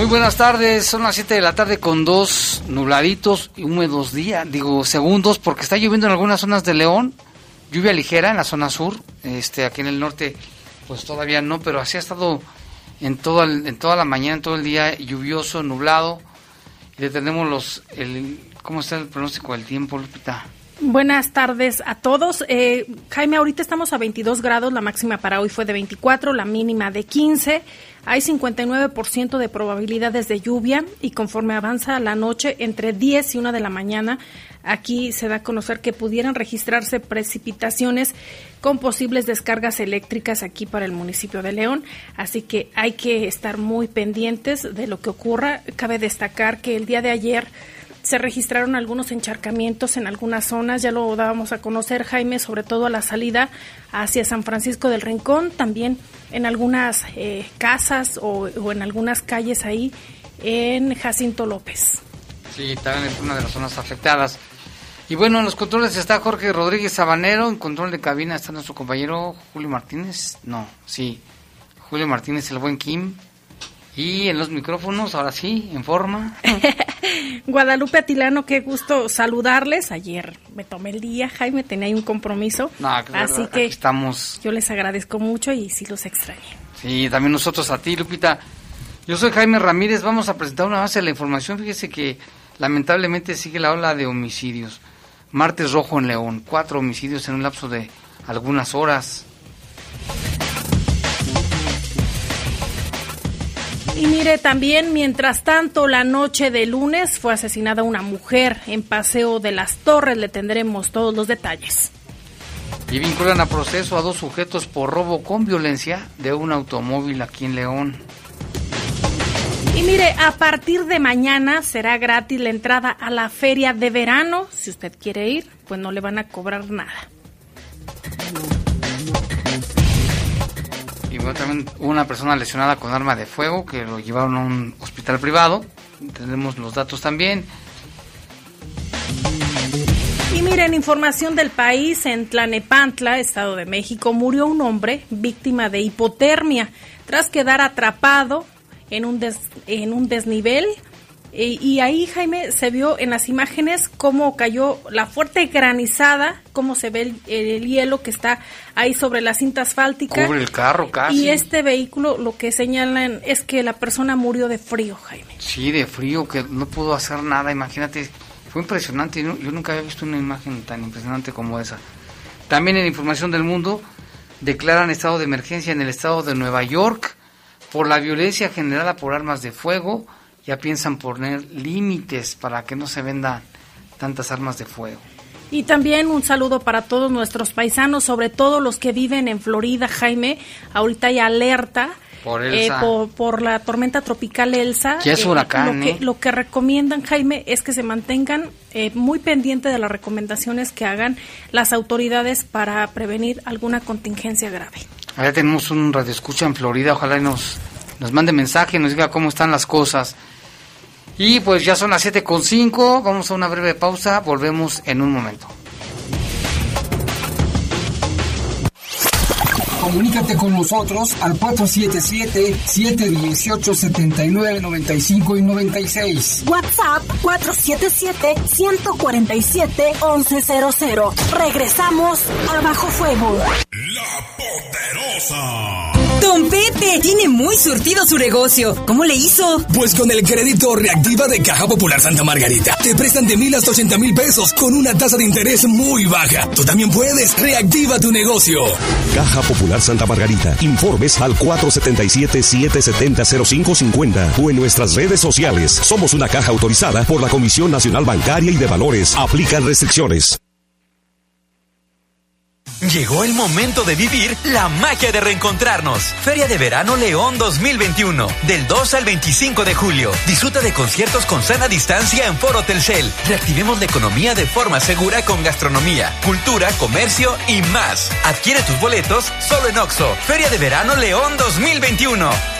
Muy buenas tardes, son las 7 de la tarde con dos nubladitos y húmedos días, digo segundos, porque está lloviendo en algunas zonas de León, lluvia ligera en la zona sur, este aquí en el norte pues todavía no, pero así ha estado en, todo en toda la mañana, en todo el día lluvioso, nublado, le tenemos los, el, ¿cómo está el pronóstico del tiempo, Lupita? Buenas tardes a todos. Eh, Jaime, ahorita estamos a 22 grados, la máxima para hoy fue de 24, la mínima de 15. Hay 59% de probabilidades de lluvia y conforme avanza la noche, entre 10 y 1 de la mañana, aquí se da a conocer que pudieran registrarse precipitaciones con posibles descargas eléctricas aquí para el municipio de León. Así que hay que estar muy pendientes de lo que ocurra. Cabe destacar que el día de ayer se registraron algunos encharcamientos en algunas zonas, ya lo dábamos a conocer Jaime, sobre todo a la salida hacia San Francisco del Rincón, también en algunas eh, casas o, en algunas calles ahí en Jacinto López. Sí, también es una de las zonas afectadas. Y bueno, en los controles está Jorge Rodríguez Sabanero, en control de cabina está nuestro compañero Julio Martínez, no, sí, Julio Martínez, el buen Kim, y en los micrófonos, ahora sí, en forma. Guadalupe Atilano, qué gusto saludarles. Ayer me tomé el día, Jaime, tenía ahí un compromiso. así que estamos. Yo les agradezco mucho y sí los extrañé. Sí, también nosotros a ti, Lupita. Yo soy Jaime Ramírez, vamos a presentar una base de la información. Fíjese que lamentablemente sigue la ola de homicidios. Martes rojo en León, cuatro homicidios en un lapso de algunas horas. Y mire, también, mientras tanto, la noche de lunes fue asesinada una mujer en Paseo de las Torres. Le tendremos todos los detalles. Y vinculan a proceso a dos sujetos por robo con violencia de un automóvil aquí en León. Y mire, a partir de mañana será gratis la entrada a la feria de verano. Si usted quiere ir, pues no le van a cobrar nada. También una persona lesionada con arma de fuego que lo llevaron a un hospital privado. Tenemos los datos también. Y miren, información del país, en Tlanepantla, Estado de México, murió un hombre víctima de hipotermia tras quedar atrapado en un, en un desnivel y ahí, Jaime, se vio en las imágenes cómo cayó la fuerte granizada, cómo se ve el, hielo que está ahí sobre la cinta asfáltica. Cubre el carro casi. Y este vehículo, lo que señalan es que la persona murió de frío, Jaime. Sí, de frío, que no pudo hacer nada, imagínate. Fue impresionante, yo, yo nunca había visto una imagen tan impresionante como esa. También en Información del Mundo, declaran estado de emergencia en el estado de Nueva York por la violencia generada por armas de fuego ya piensan poner límites para que no se vendan tantas armas de fuego. Y también un saludo para todos nuestros paisanos, sobre todo los que viven en Florida, Jaime. Ahorita hay alerta por, eh, por, la tormenta tropical Elsa. Es eh, huracán, lo, que, ¿eh? lo que recomiendan, Jaime, es que se mantengan muy pendientes de las recomendaciones que hagan las autoridades para prevenir alguna contingencia grave. Allá tenemos un radio escucha en Florida, ojalá nos, nos mande mensaje, nos diga cómo están las cosas. Y pues ya son las 7.5, vamos a una breve pausa, volvemos en un momento. Comunícate con nosotros al 477-718-7995 y 96. WhatsApp 477-147-1100. Regresamos a Bajo Fuego. La Poderosa. Don Pepe tiene muy surtido su negocio. ¿Cómo le hizo? Pues con el crédito reactiva de Caja Popular Santa Margarita. Te prestan de mil hasta ochenta mil pesos con una tasa de interés muy baja. Tú también puedes. Reactiva tu negocio. Caja Popular Santa Margarita. Informes al 477-770-0550 o en nuestras redes sociales. Somos una caja autorizada por la Comisión Nacional Bancaria y de Valores. Aplican restricciones. Llegó el momento de vivir la magia de reencontrarnos. Feria de Verano León 2021, del 2 al 25 de julio. Disfruta de conciertos con sana distancia en Foro Telcel. Reactivemos la economía de forma segura con gastronomía, cultura, comercio y más. Adquiere tus boletos solo en Oxo. Feria de Verano León 2021.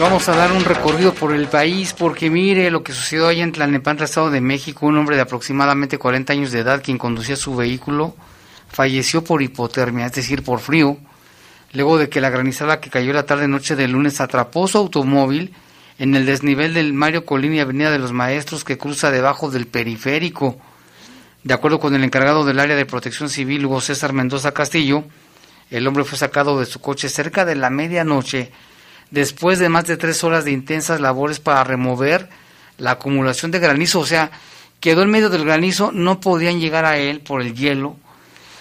Vamos a dar un recorrido por el país porque mire lo que sucedió allá en Tlalnepantla, Estado de México. Un hombre de aproximadamente 40 años de edad quien conducía su vehículo falleció por hipotermia, es decir, por frío, luego de que la granizada que cayó la tarde-noche del lunes atrapó su automóvil en el desnivel del Mario Colini Avenida de los Maestros que cruza debajo del periférico. De acuerdo con el encargado del área de protección civil, Hugo César Mendoza Castillo, el hombre fue sacado de su coche cerca de la medianoche después de más de tres horas de intensas labores para remover la acumulación de granizo, o sea, quedó en medio del granizo, no podían llegar a él por el hielo.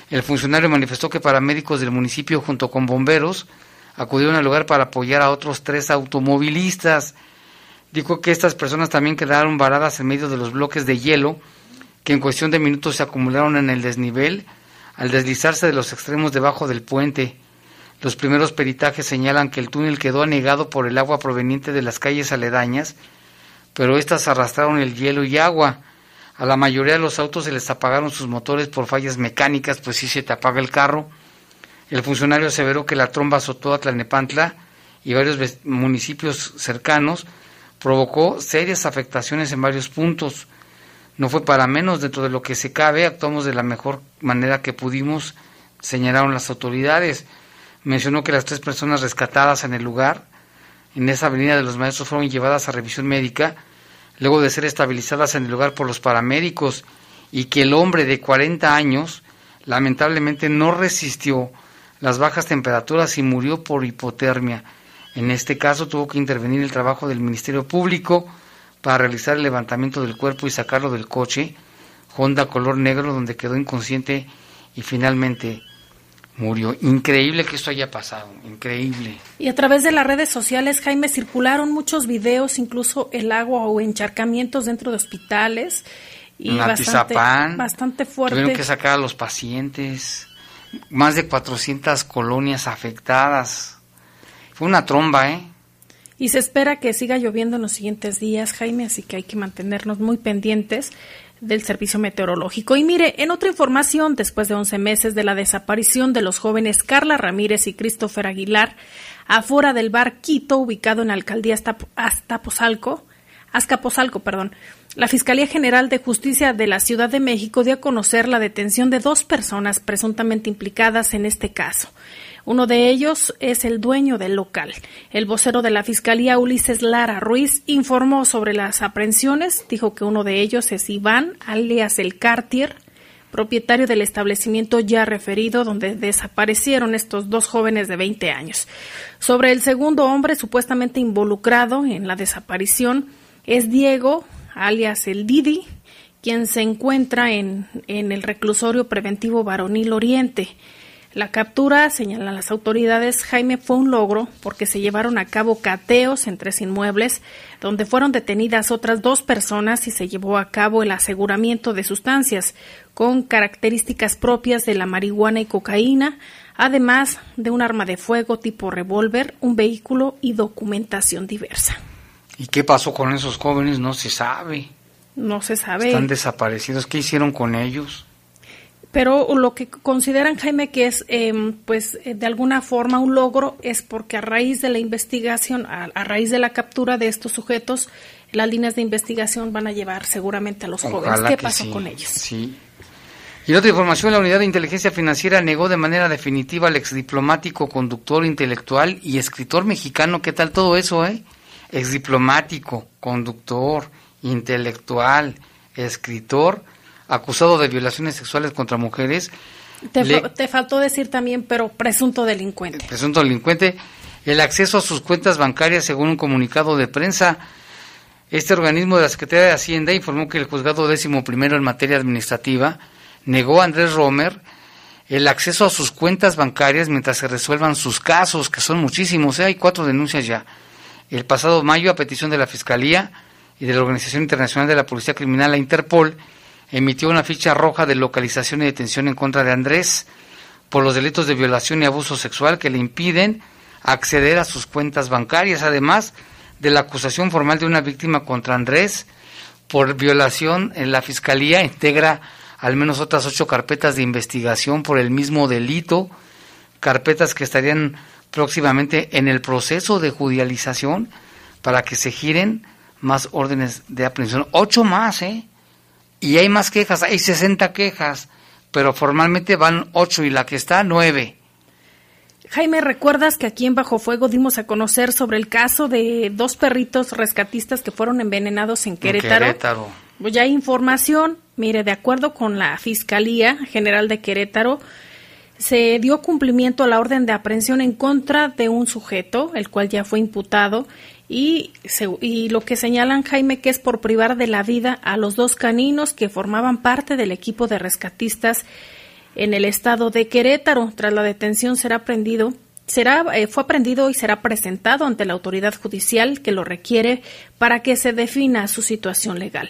El funcionario manifestó que paramédicos del municipio junto con bomberos acudieron al lugar para apoyar a otros tres automovilistas. Dijo que estas personas también quedaron varadas en medio de los bloques de hielo que en cuestión de minutos se acumularon en el desnivel al deslizarse de los extremos debajo del puente. Los primeros peritajes señalan que el túnel quedó anegado por el agua proveniente de las calles aledañas, pero éstas arrastraron el hielo y agua. A la mayoría de los autos se les apagaron sus motores por fallas mecánicas, pues si se te apaga el carro. El funcionario aseveró que la tromba azotó a Tlalnepantla y varios municipios cercanos, provocó serias afectaciones en varios puntos. No fue para menos, dentro de lo que se cabe, actuamos de la mejor manera que pudimos, señalaron las autoridades mencionó que las tres personas rescatadas en el lugar, en esa avenida de los maestros, fueron llevadas a revisión médica, luego de ser estabilizadas en el lugar por los paramédicos, y que el hombre de 40 años lamentablemente no resistió las bajas temperaturas y murió por hipotermia. En este caso tuvo que intervenir el trabajo del Ministerio Público para realizar el levantamiento del cuerpo y sacarlo del coche, Honda color negro, donde quedó inconsciente y finalmente murió. Increíble que esto haya pasado, increíble. Y a través de las redes sociales, Jaime, circularon muchos videos, incluso el agua o encharcamientos dentro de hospitales. Y bastante, bastante fuerte. Tuvieron que sacar a los pacientes, más de 400 colonias afectadas. Fue una tromba, ¿eh? Y se espera que siga lloviendo en los siguientes días, Jaime, así que hay que mantenernos muy pendientes del Servicio Meteorológico. Y mire, en otra información, después de 11 meses de la desaparición de los jóvenes Carla Ramírez y Christopher Aguilar, afuera del bar Quito, ubicado en la alcaldía Aztapozalco, Azcapotzalco, perdón. La Fiscalía General de Justicia de la Ciudad de México dio a conocer la detención de dos personas presuntamente implicadas en este caso. Uno de ellos es el dueño del local. El vocero de la Fiscalía, Ulises Lara Ruiz, informó sobre las aprehensiones. Dijo que uno de ellos es Iván, alias el Cartier, propietario del establecimiento ya referido, donde desaparecieron estos dos jóvenes de 20 años. Sobre el segundo hombre supuestamente involucrado en la desaparición es Diego, alias el Didi, quien se encuentra en, en el reclusorio preventivo varonil Oriente. La captura, señalan las autoridades, Jaime fue un logro porque se llevaron a cabo cateos en tres inmuebles, donde fueron detenidas otras dos personas y se llevó a cabo el aseguramiento de sustancias con características propias de la marihuana y cocaína, además de un arma de fuego tipo revólver, un vehículo y documentación diversa. ¿Y qué pasó con esos jóvenes? No se sabe. No se sabe. Están desaparecidos. ¿Qué hicieron con ellos? Pero lo que consideran Jaime que es em, pues eh, de alguna forma un logro es porque a raíz de la investigación a, raíz de la captura de estos sujetos las líneas de investigación van a llevar seguramente a los jóvenes qué pasó con ellos sí y otra información, la Unidad de Inteligencia Financiera negó de manera definitiva al exdiplomático, conductor intelectual y escritor mexicano. ¿Qué tal todo eso, eh? Exdiplomático, conductor, intelectual, escritor acusado de violaciones sexuales contra mujeres. Te, faltó decir también, pero presunto delincuente. Presunto delincuente, el acceso a sus cuentas bancarias según un comunicado de prensa. Este organismo de la Secretaría de Hacienda informó que el juzgado décimo primero en materia administrativa negó a Andrés Romer el acceso a sus cuentas bancarias mientras se resuelvan sus casos, que son muchísimos, ¿eh? hay cuatro denuncias ya. El pasado mayo, a petición de la Fiscalía y de la Organización Internacional de la Policía Criminal, la Interpol, emitió una ficha roja de localización y detención en contra de Andrés por los delitos de violación y abuso sexual que le impiden acceder a sus cuentas bancarias, además de la acusación formal de una víctima contra Andrés por violación en la Fiscalía integra al menos otras ocho carpetas de investigación por el mismo delito, carpetas que estarían próximamente en el proceso de judicialización para que se giren más órdenes de aprehensión. Ocho más, ¿eh? Y hay más quejas, hay 60 quejas, pero formalmente van 8 y la que está 9. Jaime, ¿recuerdas que aquí en Bajo Fuego dimos a conocer sobre el caso de dos perritos rescatistas que fueron envenenados en Querétaro? En Querétaro. Pues ya hay información. Mire, de acuerdo con la Fiscalía General de Querétaro, se dio cumplimiento a la orden de aprehensión en contra de un sujeto, el cual ya fue imputado, y, y, lo que señalan Jaime que es por privar de la vida a los dos caninos que formaban parte del equipo de rescatistas en el estado de Querétaro. Tras la detención será aprendido será eh, fue aprendido y será presentado ante la autoridad judicial que lo requiere para que se defina su situación legal.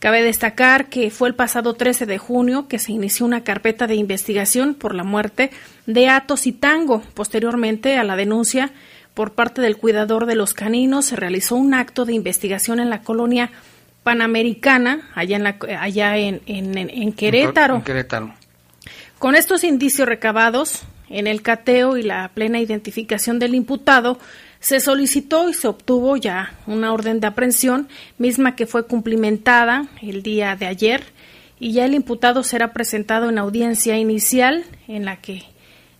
Cabe destacar que fue el pasado 13 de junio que se inició una carpeta de investigación por la muerte de Atos y Tango. Posteriormente a la denuncia por parte del cuidador de los caninos se realizó un acto de investigación en la colonia panamericana, allá en, la, allá en, en, Querétaro. Querétaro. Con estos indicios recabados en el cateo y la plena identificación del imputado, se solicitó y se obtuvo ya una orden de aprehensión, misma que fue cumplimentada el día de ayer, y ya el imputado será presentado en audiencia inicial en la que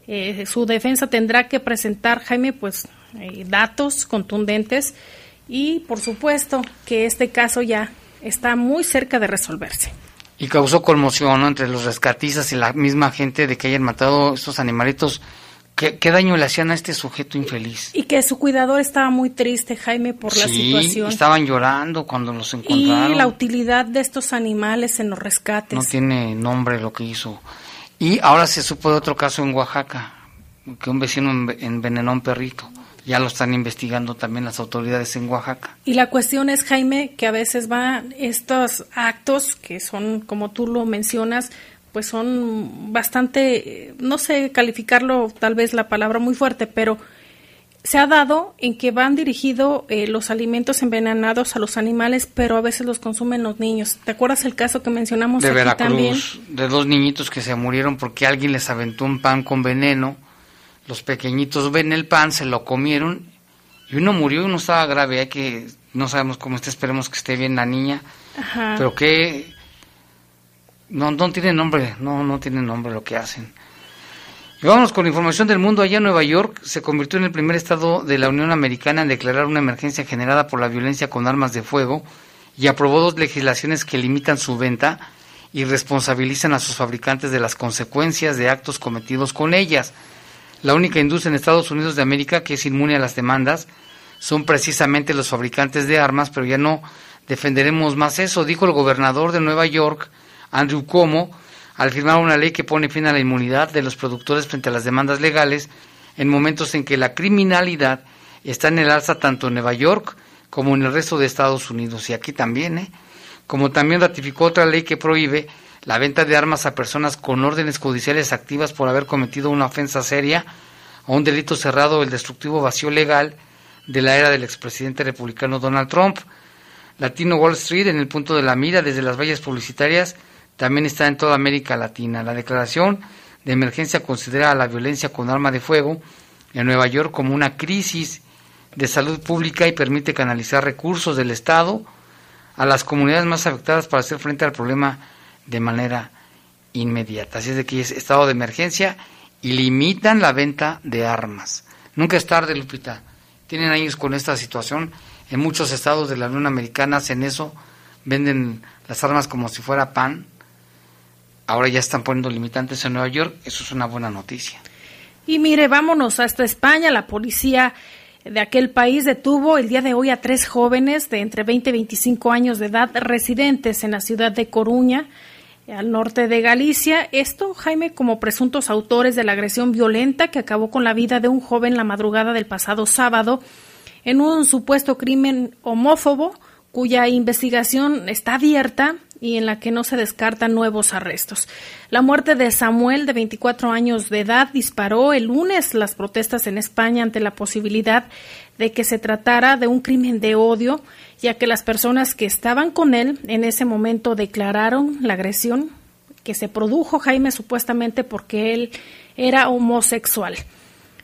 eh, su defensa tendrá que presentar, Jaime, pues eh, datos contundentes y por supuesto que este caso ya está muy cerca de resolverse. Y causó conmoción entre los rescatistas y la misma gente de que hayan matado estos animalitos. ¿Qué, daño le hacían a este sujeto infeliz? Y que su cuidador estaba muy triste, Jaime, por la situación. estaban llorando cuando los encontraron. Y la utilidad de estos animales en los rescates. No tiene nombre lo que hizo. Y ahora se supo de otro caso en Oaxaca, que un vecino envenenó a un perrito ya lo están investigando también las autoridades en Oaxaca. Y la cuestión es, Jaime, que a veces van estos actos que son, como tú lo mencionas, pues son bastante, no sé calificarlo, tal vez la palabra muy fuerte, pero se ha dado en que van dirigidos eh, los alimentos envenenados a los animales, pero a veces los consumen los niños. ¿Te acuerdas el caso que mencionamos de aquí Veracruz, también? De dos niñitos que se murieron porque alguien les aventó un pan con veneno los pequeñitos ven el pan, se lo comieron y uno murió y uno estaba grave, hay que no sabemos cómo está, esperemos que esté bien la niña. Ajá. Pero que no, no tiene nombre, no, no tiene nombre lo que hacen. Y vámonos con información del mundo. Allá en Nueva York se convirtió en el primer estado de la Unión Americana en declarar una emergencia generada por la violencia con armas de fuego y aprobó dos legislaciones que limitan su venta y responsabilizan a sus fabricantes de las consecuencias de actos cometidos con ellas. La única industria en Estados Unidos de América que es inmune a las demandas son precisamente los fabricantes de armas, pero ya no defenderemos más eso, dijo el gobernador de Nueva York, Andrew Cuomo, al firmar una ley que pone fin a la inmunidad de los productores frente a las demandas legales en momentos en que la criminalidad está en el alza tanto en Nueva York como en el resto de Estados Unidos y aquí también, ¿eh? como también ratificó otra ley que prohíbe la venta de armas a personas con órdenes judiciales activas por haber cometido una ofensa seria o un delito cerrado el destructivo vacío legal de la era del expresidente republicano Donald Trump. Latino Wall Street en el punto de la mira desde las vallas publicitarias también está en toda América Latina. La declaración de emergencia considera a la violencia con arma de fuego en Nueva York como una crisis de salud pública y permite canalizar recursos del Estado a las comunidades más afectadas para hacer frente al problema de manera inmediata. Así es de que es estado de emergencia y limitan la venta de armas. Nunca es tarde, Lupita. Tienen años con esta situación. En muchos estados de la Unión Americana hacen eso, venden las armas como si fuera pan. Ahora ya están poniendo limitantes en Nueva York. Eso es una buena noticia. Y mire, vámonos hasta España. La policía de aquel país detuvo el día de hoy a tres jóvenes de entre 20 y 25 años de edad residentes en la ciudad de Coruña, al norte de Galicia. Esto, Jaime, como presuntos autores de la agresión violenta que acabó con la vida de un joven la madrugada del pasado sábado en un supuesto crimen homófobo cuya investigación está abierta y en la que no se descartan nuevos arrestos. La muerte de Samuel, de 24 años de edad, disparó el lunes las protestas en España ante la posibilidad de que se tratara de un crimen de odio, ya que las personas que estaban con él en ese momento declararon la agresión que se produjo, Jaime, supuestamente porque él era homosexual.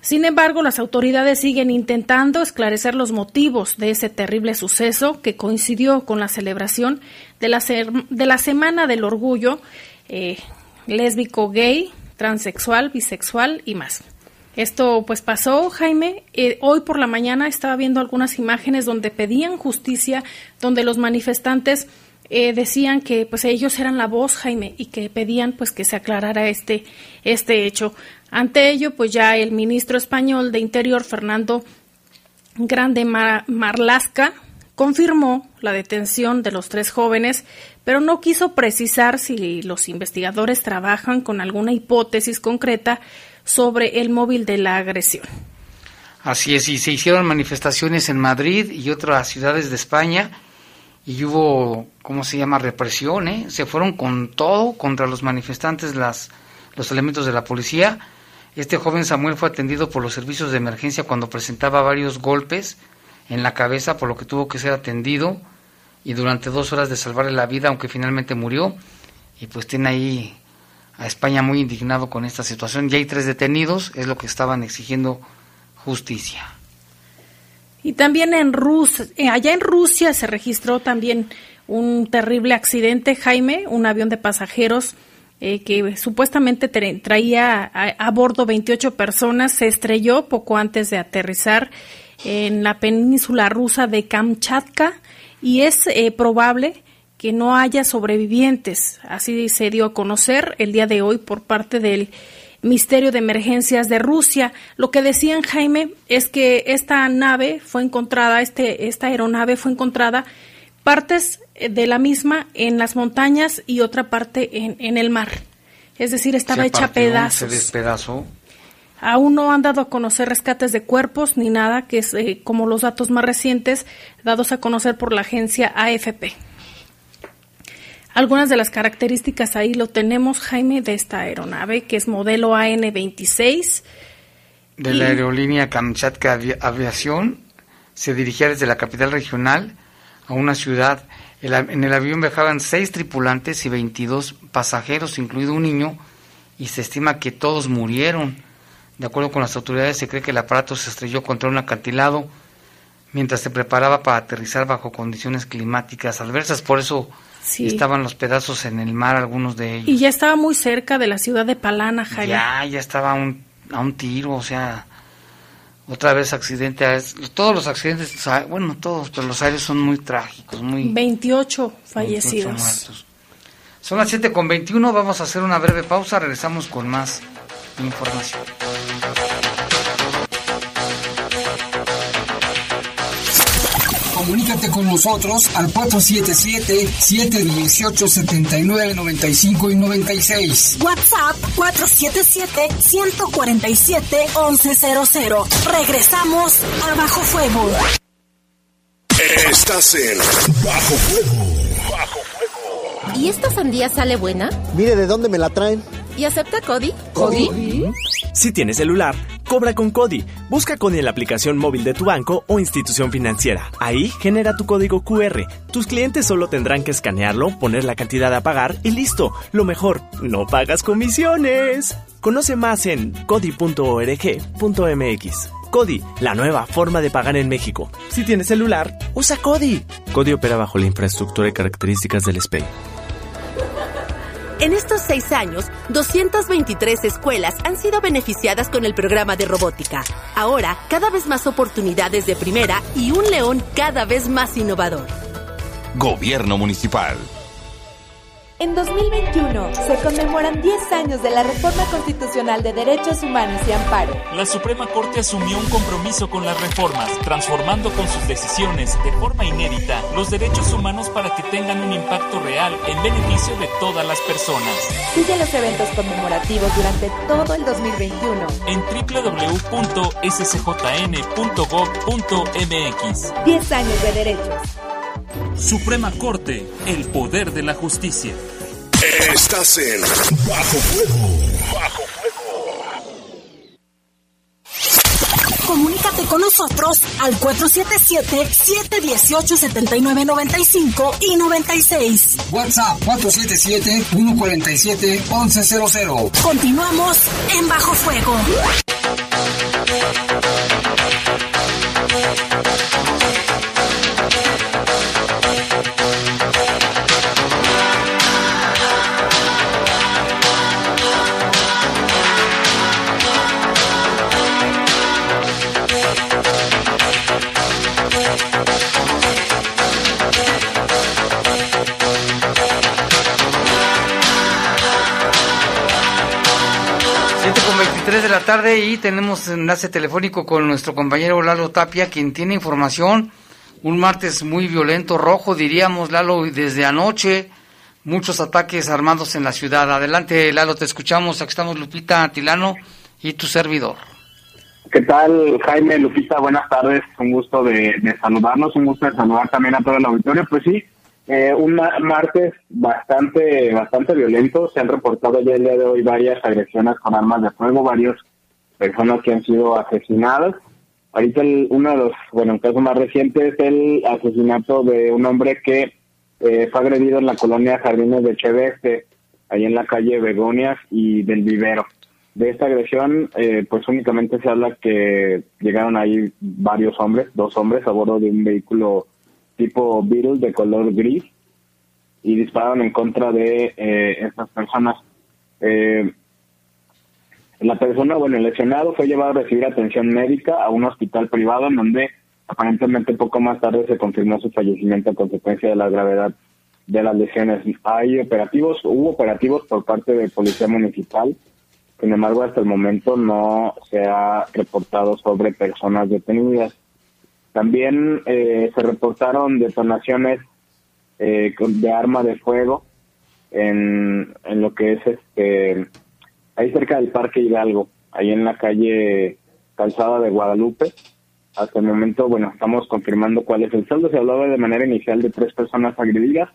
Sin embargo, las autoridades siguen intentando esclarecer los motivos de ese terrible suceso que coincidió con la celebración de la, de la Semana del Orgullo eh, lésbico, gay, transexual, bisexual y más. Esto pues pasó, Jaime. Eh, hoy por la mañana estaba viendo algunas imágenes donde pedían justicia, donde los manifestantes eh, decían que pues ellos eran la voz, Jaime, y que pedían pues que se aclarara este, este hecho. Ante ello, pues ya el ministro español de Interior, Fernando Grande Marlasca, confirmó la detención de los tres jóvenes, pero no quiso precisar si los investigadores trabajan con alguna hipótesis concreta sobre el móvil de la agresión. Así es, y se hicieron manifestaciones en Madrid y otras ciudades de España y hubo, ¿cómo se llama?, represión, ¿eh? Se fueron con todo contra los manifestantes, las, los elementos de la policía. Este joven Samuel fue atendido por los servicios de emergencia cuando presentaba varios golpes en la cabeza, por lo que tuvo que ser atendido y durante dos horas de salvarle la vida, aunque finalmente murió. Y pues tiene ahí a España muy indignado con esta situación. Ya hay tres detenidos, es lo que estaban exigiendo justicia. Y también en Rusia, eh, allá en Rusia se registró también un terrible accidente, Jaime, un avión de pasajeros eh, que supuestamente traía a, bordo 28 personas, se estrelló poco antes de aterrizar en la península rusa de Kamchatka y es eh, probable que no haya sobrevivientes. Así se dio a conocer el día de hoy por parte del Misterio de Emergencias de Rusia. Lo que decían Jaime es que esta nave fue encontrada, este, esta aeronave fue encontrada partes de la misma en las montañas y otra parte en, en el mar. Es decir, estaba hecha pedazos. Se despedazó. Aún no han dado a conocer rescates de cuerpos ni nada, que es eh, como los datos más recientes dados a conocer por la agencia AFP. Algunas de las características ahí lo tenemos, Jaime, de esta aeronave, que es modelo AN-26. De la aerolínea Kamchatka Aviación, se dirigía desde la capital regional a una ciudad. En el avión viajaban seis tripulantes y 22 pasajeros, incluido un niño, y se estima que todos murieron. De acuerdo con las autoridades, se cree que el aparato se estrelló contra un acantilado mientras se preparaba para aterrizar bajo condiciones climáticas adversas. Por eso Sí. estaban los pedazos en el mar, algunos de ellos. Y ya estaba muy cerca de la ciudad de Palana, Jaime. Ya, ya estaba un, a un tiro, o sea, otra vez accidente. es- Todos los accidentes, bueno, todos, pero los aéreos son muy trágicos, muy 28 28 fallecidos. muertos. Son las 7 con 21, vamos a hacer una breve pausa, regresamos con más información. Comunícate con nosotros al 477-718-7995 y 96. WhatsApp 477-147-1100. Regresamos a Bajo Fuego. Estás en Bajo Fuego. ¿Y esta sandía sale buena? Mire de dónde me la traen. ¿Y acepta Cody? Si tienes celular, cobra con Cody. Busca Cody en la aplicación móvil de tu banco o institución financiera. Ahí genera tu código QR. Tus clientes solo tendrán que escanearlo, poner la cantidad a pagar y listo. Lo mejor, no pagas comisiones. Conoce más en cody.org.mx. Cody, la nueva forma de pagar en México. Si tienes celular, usa Cody. Cody opera bajo la infraestructura y características del SPEI. En estos seis años, 223 escuelas han sido beneficiadas con el programa de robótica. Ahora, cada vez más oportunidades de primera y un león cada vez más innovador. Gobierno Municipal. En 2021 se conmemoran 10 años de la Reforma Constitucional de Derechos Humanos y Amparo. La Suprema Corte asumió un compromiso con las reformas, transformando con sus decisiones de forma inédita los derechos humanos para que tengan un impacto real en beneficio de todas las personas. Sigue los eventos conmemorativos durante todo el 2021. En www.scjn.gov.mx 10 años de derechos. Suprema Corte, el poder de la justicia. Estás en Bajo Fuego. Bajo Comunícate con nosotros al 477-718-7995 y 96. WhatsApp 477-147-1100. Continuamos en Bajo Fuego. Tarde y tenemos enlace telefónico con nuestro compañero Lalo Tapia, quien tiene información. Un martes muy violento, rojo, diríamos, Lalo, desde anoche muchos ataques armados en la ciudad. Adelante, Lalo, te escuchamos. Aquí estamos Lupita Tilano y tu servidor. ¿Qué tal, Jaime, Lupita? Buenas tardes. Un gusto de, saludarnos, un gusto de saludar también a todo el auditorio. Pues sí, eh, un ma- martes bastante bastante violento. Se han reportado ya el día de hoy varias agresiones con armas de fuego, varias personas que han sido asesinadas. Ahorita el- uno de los, bueno, el caso más reciente es el asesinato de un hombre que eh, fue agredido en la colonia Jardines de Cheveste, ahí en la calle Begonias y del Vivero. De esta agresión, eh, pues únicamente se habla que llegaron ahí varios hombres, dos hombres a bordo de un vehículo tipo Beetle de color gris y dispararon en contra de eh, estas personas. Eh, la persona, bueno, el lesionado fue llevado a recibir atención médica a un hospital privado en donde aparentemente poco más tarde se confirmó su fallecimiento a consecuencia de la gravedad de las lesiones. Hay operativos, hubo operativos por parte de Policía Municipal, sin embargo hasta el momento no se ha reportado sobre personas detenidas. También eh, se reportaron detonaciones eh, de arma de fuego en, en lo que es este ahí cerca del Parque Hidalgo, ahí en la calle Calzada de Guadalupe. Hasta el momento, bueno, estamos confirmando cuál es el saldo. Se hablaba de manera inicial de tres personas agredidas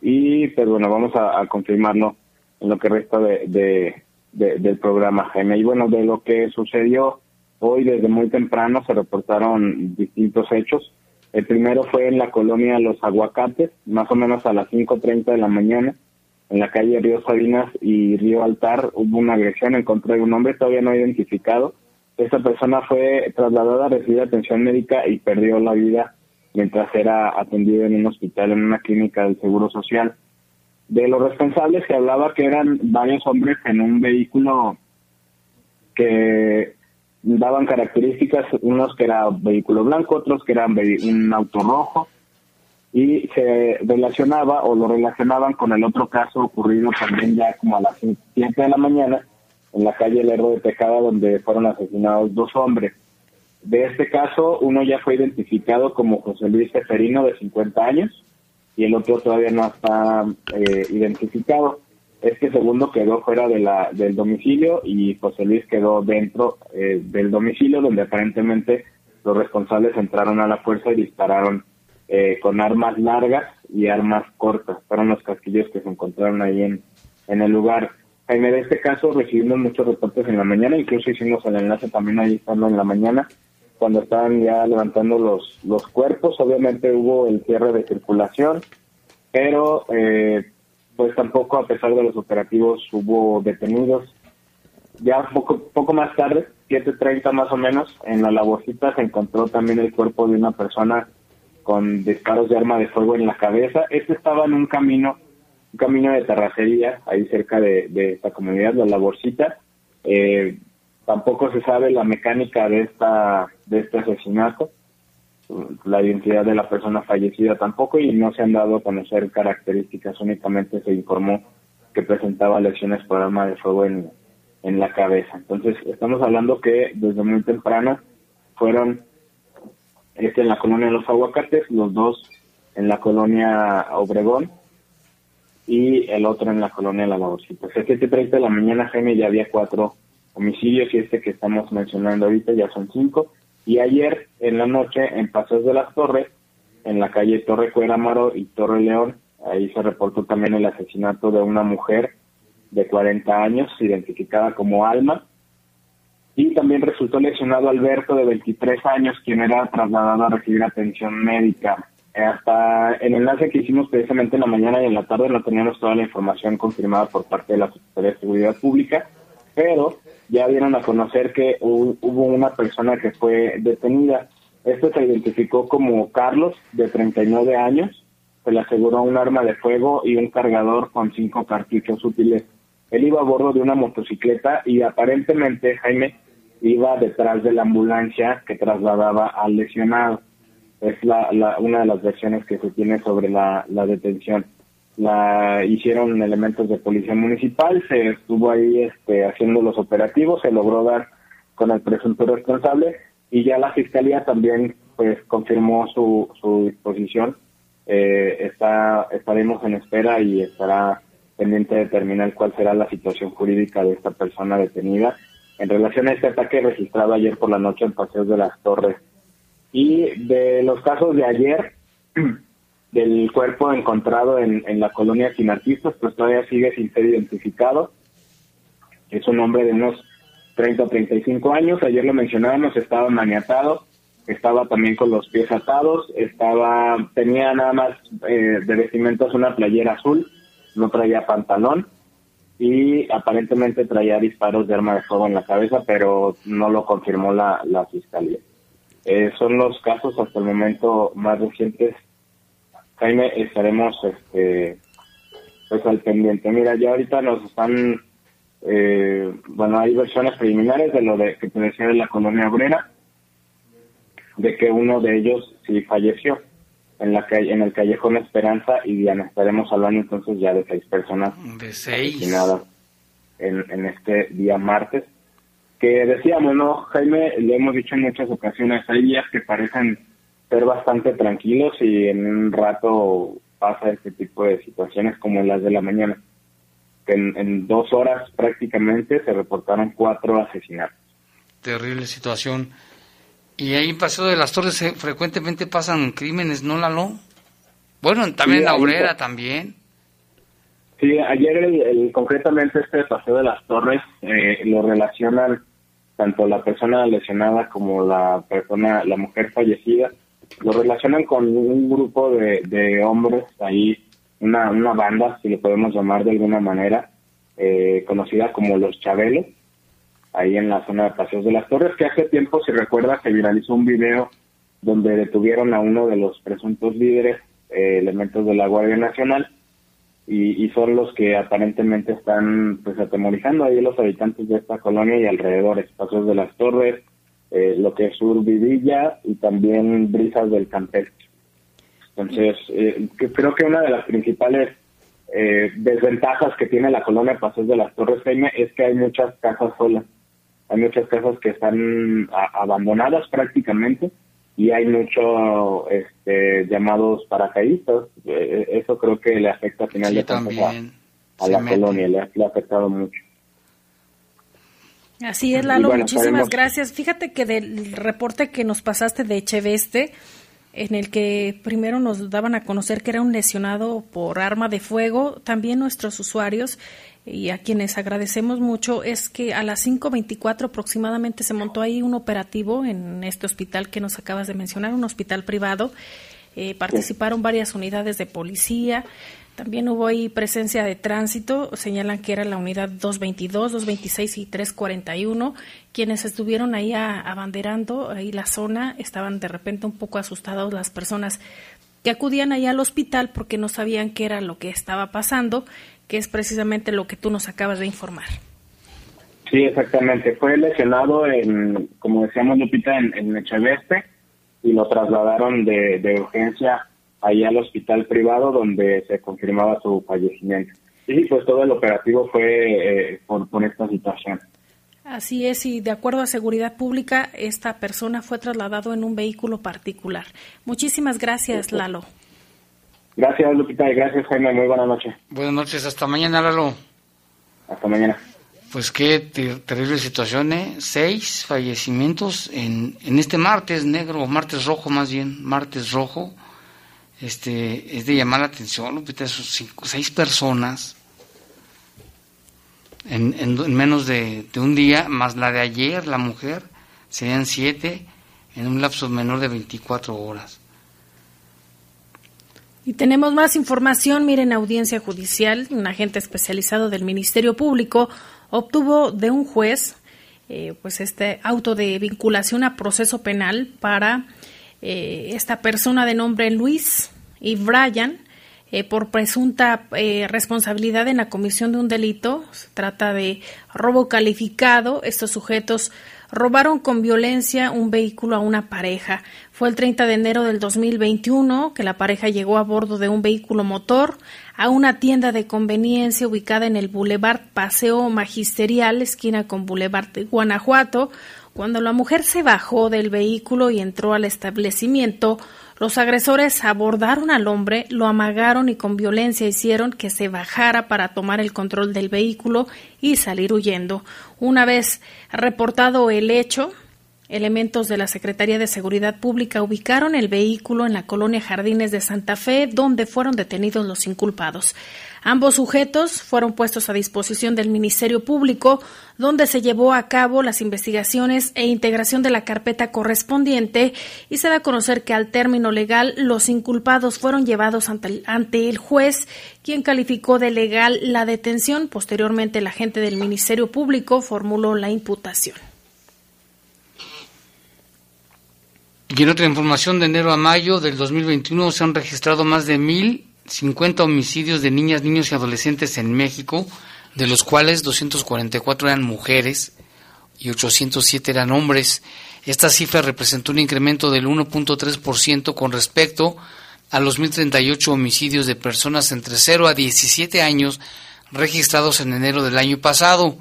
y, pues bueno, vamos a, a confirmarlo en lo que resta de, de- de- del programa, Jaime. Y bueno, de lo que sucedió hoy desde muy temprano se reportaron distintos hechos. El primero fue en la colonia Los Aguacates, más o menos a las 5.30 de la mañana, en la calle Río Sabinas y Río Altar, hubo una agresión en contra de un hombre todavía no identificado. esta persona fue trasladada a recibir atención médica y perdió la vida mientras era atendido en un hospital, en una clínica del Seguro Social. De los responsables se hablaba que eran varios hombres en un vehículo que daban características, unos que era vehículo blanco, otros que eran un auto rojo, y se relacionaba o lo relacionaban con el otro caso ocurrido también ya como a las 7 de la mañana en la calle Lerdo de Tejada donde fueron asesinados dos hombres. De este caso, uno ya fue identificado como José Luis Seferino de 50 años y el otro todavía no está eh, identificado. Este segundo quedó fuera de la, del domicilio y José Luis quedó dentro eh, del domicilio donde aparentemente los responsables entraron a la fuerza y dispararon eh, con armas largas y armas cortas. Fueron los casquillos que se encontraron ahí en, en el lugar. Jaime, de este caso recibimos muchos reportes en la mañana, incluso hicimos el enlace también ahí estando en la mañana, cuando estaban ya levantando los, los cuerpos. Obviamente hubo el cierre de circulación, pero eh, pues tampoco a pesar de los operativos hubo detenidos. Ya poco, poco más tarde, 7.30 más o menos, en la laborcita se encontró también el cuerpo de una persona con disparos de arma de fuego en la cabeza. Este estaba en un camino, un camino de terracería, ahí cerca de, esta comunidad, la laborcita. Eh, tampoco se sabe la mecánica de esta de este asesinato la identidad de la persona fallecida tampoco y no se han dado a conocer características, únicamente se informó que presentaba lesiones por arma de fuego en, en la cabeza. Entonces, estamos hablando que desde muy temprano fueron este en la colonia de los aguacates, los dos en la colonia Obregón y el otro en la colonia La Laborcita. A 7.30 de la mañana, Jaime, ya había cuatro homicidios y este que estamos mencionando ahorita ya son cinco. Y ayer en la noche en Pasos de las Torres, en la calle Torre Cueramaro y Torre León, ahí se reportó también el asesinato de una mujer de 40 años, identificada como Alma, y también resultó lesionado Alberto de 23 años, quien era trasladado a recibir atención médica. Hasta el enlace que hicimos precisamente en la mañana y en la tarde no teníamos toda la información confirmada por parte de la Secretaría de Seguridad Pública, pero ya dieron a conocer que hubo una persona que fue detenida. Esto se identificó como Carlos, de 39 años. Se le aseguró un arma de fuego y un cargador con cinco cartuchos útiles. Él iba a bordo de una motocicleta y aparentemente, Jaime, iba detrás de la ambulancia que trasladaba al lesionado. Es la, la, una de las versiones que se tiene sobre la, detención la hicieron elementos de policía municipal, se estuvo ahí este, haciendo los operativos, se logró dar con el presunto responsable y ya la fiscalía también pues confirmó su, su disposición. Eh, está, estaremos en espera y estará pendiente de determinar cuál será la situación jurídica de esta persona detenida en relación a este ataque registrado ayer por la noche en Paseos de las Torres. Y de los casos de ayer, del cuerpo encontrado en, en la colonia sin artistas, pues todavía sigue sin ser identificado. Es un hombre de unos 30 o 35 años, ayer lo mencionábamos, estaba maniatado, estaba también con los pies atados, estaba tenía nada más eh, de vestimentas una playera azul, no traía pantalón y aparentemente traía disparos de arma de fuego en la cabeza, pero no lo confirmó la, la fiscalía. Eh, son los casos hasta el momento más recientes Jaime, estaremos este, pues al pendiente. Mira, ya ahorita nos están, eh, bueno, hay versiones preliminares de lo de que te decía de la colonia obrera, de que uno de ellos sí falleció en la calle, en el callejón Esperanza y Diana. Estaremos hablando entonces ya de seis personas de seis. asesinadas en, en este día martes. Que decíamos, ¿no, Jaime? Le hemos dicho en muchas ocasiones, hay días que parecen ser bastante tranquilos y en un rato pasa este tipo de situaciones como las de la mañana. En, en dos horas prácticamente se reportaron cuatro asesinatos. Terrible situación. Y ahí en Paseo de las Torres eh, frecuentemente pasan crímenes, ¿no, Lalo? Bueno, también en la obrera también. Sí, ayer el, concretamente este Paseo de las Torres eh, lo relacionan tanto la persona lesionada como la persona, la mujer fallecida, lo relacionan con un grupo de, hombres ahí, una, una banda, si lo podemos llamar de alguna manera, eh, conocida como los Chabelos, ahí en la zona de Paseos de las Torres, que hace tiempo, si recuerda, se viralizó un video donde detuvieron a uno de los presuntos líderes, eh, elementos de la Guardia Nacional, y, son los que aparentemente están pues atemorizando ahí los habitantes de esta colonia y alrededores, Paseos de las Torres, eh, lo que es Sur Vidilla y también Brisas del Campestre. Entonces, eh, creo que una de las principales eh, desventajas que tiene la colonia Paseos de las Torres Jaime es que hay muchas casas solas. Hay muchas casas que están abandonadas prácticamente y hay muchos este, llamados paracaidistas. Eh, eso creo que le afecta al final de cuentas a, la colonia, le ha, afectado mucho. Así es, Lalo, muchísimas gracias. Fíjate que del reporte que nos pasaste de Echeveste, en el que primero nos daban a conocer que era un lesionado por arma de fuego. También nuestros usuarios, y a quienes agradecemos mucho, es que a las 5.24 aproximadamente se montó ahí un operativo en este hospital que nos acabas de mencionar, un hospital privado. Eh, participaron varias unidades de policía, también hubo ahí presencia de tránsito, señalan que era la unidad 222, 226 y 341, quienes estuvieron ahí abanderando ahí la zona, estaban de repente un poco asustados las personas que acudían ahí al hospital porque no sabían qué era lo que estaba pasando, que es precisamente lo que tú nos acabas de informar. Sí, exactamente. Fue lesionado en, como decíamos Lupita, en, en Echeveste y lo trasladaron de, de urgencia ahí al hospital privado donde se confirmaba su fallecimiento. Y pues todo el operativo fue eh, por, esta situación. Así es, y de acuerdo a Seguridad Pública, esta persona fue trasladado en un vehículo particular. Muchísimas gracias, Lalo. Gracias, Lupita, y gracias, Jaime. Muy buenas noches. Buenas noches, hasta mañana, Lalo. Hasta mañana. Pues qué terrible situación, ¿eh? Seis fallecimientos en, en este martes negro, martes rojo más bien, martes rojo este, es de llamar la atención, Lupita, esos cinco, seis personas en, en, menos de, un día, más la de ayer, la mujer, serían siete en un lapso menor de 24 horas. Y tenemos más información. Miren, audiencia judicial, un agente especializado del Ministerio Público obtuvo de un juez eh, pues este auto de vinculación a proceso penal para eh, esta persona de nombre Luis y Brian eh, por presunta eh, responsabilidad en la comisión de un delito. Se trata de robo calificado. Estos sujetos robaron con violencia un vehículo a una pareja. Fue el 30 de enero del 2021 que la pareja llegó a bordo de un vehículo motor a una tienda de conveniencia ubicada en el Boulevard Paseo Magisterial, esquina con Boulevard Guanajuato. Cuando la mujer se bajó del vehículo y entró al establecimiento, los agresores abordaron al hombre, lo amagaron y con violencia hicieron que se bajara para tomar el control del vehículo y salir huyendo. Una vez reportado el hecho, Elementos de la Secretaría de Seguridad Pública ubicaron el vehículo en la colonia Jardines de Santa Fe, donde fueron detenidos los inculpados. Ambos sujetos fueron puestos a disposición del Ministerio Público, donde se llevó a cabo las investigaciones e integración de la carpeta correspondiente y se da a conocer que al término legal los inculpados fueron llevados ante el, ante el juez, quien calificó de legal la detención. Posteriormente, el agente del Ministerio Público formuló la imputación. Y en otra información, de enero a mayo del 2021 se han registrado más de 1.050 homicidios de niñas, niños y adolescentes en México, de los cuales 244 eran mujeres y 807 eran hombres. Esta cifra representó un incremento del 1.3% con respecto a los 1.038 homicidios de personas entre 0 a 17 años registrados en enero del año pasado.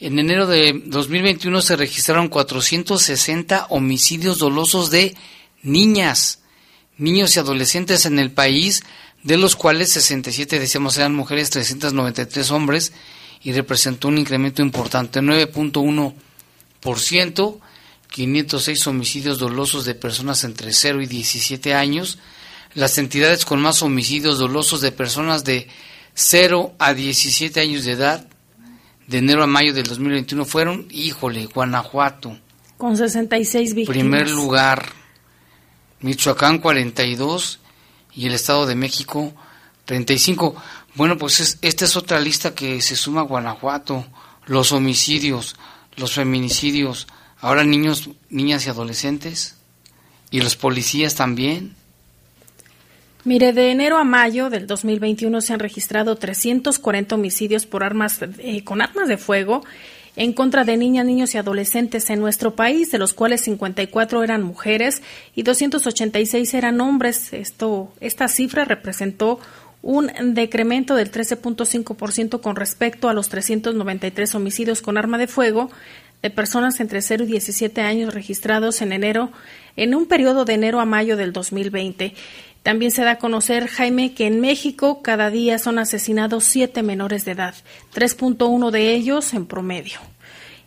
En enero de 2021 se registraron 460 homicidios dolosos de niñas, niños y adolescentes en el país, de los cuales 67, decíamos, eran mujeres, 393 hombres, y representó un incremento importante, 9.1%, 506 homicidios dolosos de personas entre 0 y 17 años. Las entidades con más homicidios dolosos de personas de 0 a 17 años de edad de enero a mayo del 2021 fueron, híjole, Guanajuato. Con 66 víctimas. Primer lugar, Michoacán 42 y el Estado de México 35. Bueno, pues esta es otra lista que se suma a Guanajuato. Los homicidios, los feminicidios, ahora niños, niñas y adolescentes, y los policías también. Mire, de enero a mayo del 2021 se han registrado 340 homicidios por armas eh, con armas de fuego en contra de niñas, niños y adolescentes en nuestro país, de los cuales 54 eran mujeres y 286 eran hombres. Esto, esta cifra representó un decremento del 13.5% con respecto a los 393 homicidios con arma de fuego de personas entre 0 y 17 años registrados en enero, en un periodo de enero a mayo del 2020. También se da a conocer, Jaime, que en México cada día son asesinados siete menores de edad, 3.1 de ellos en promedio.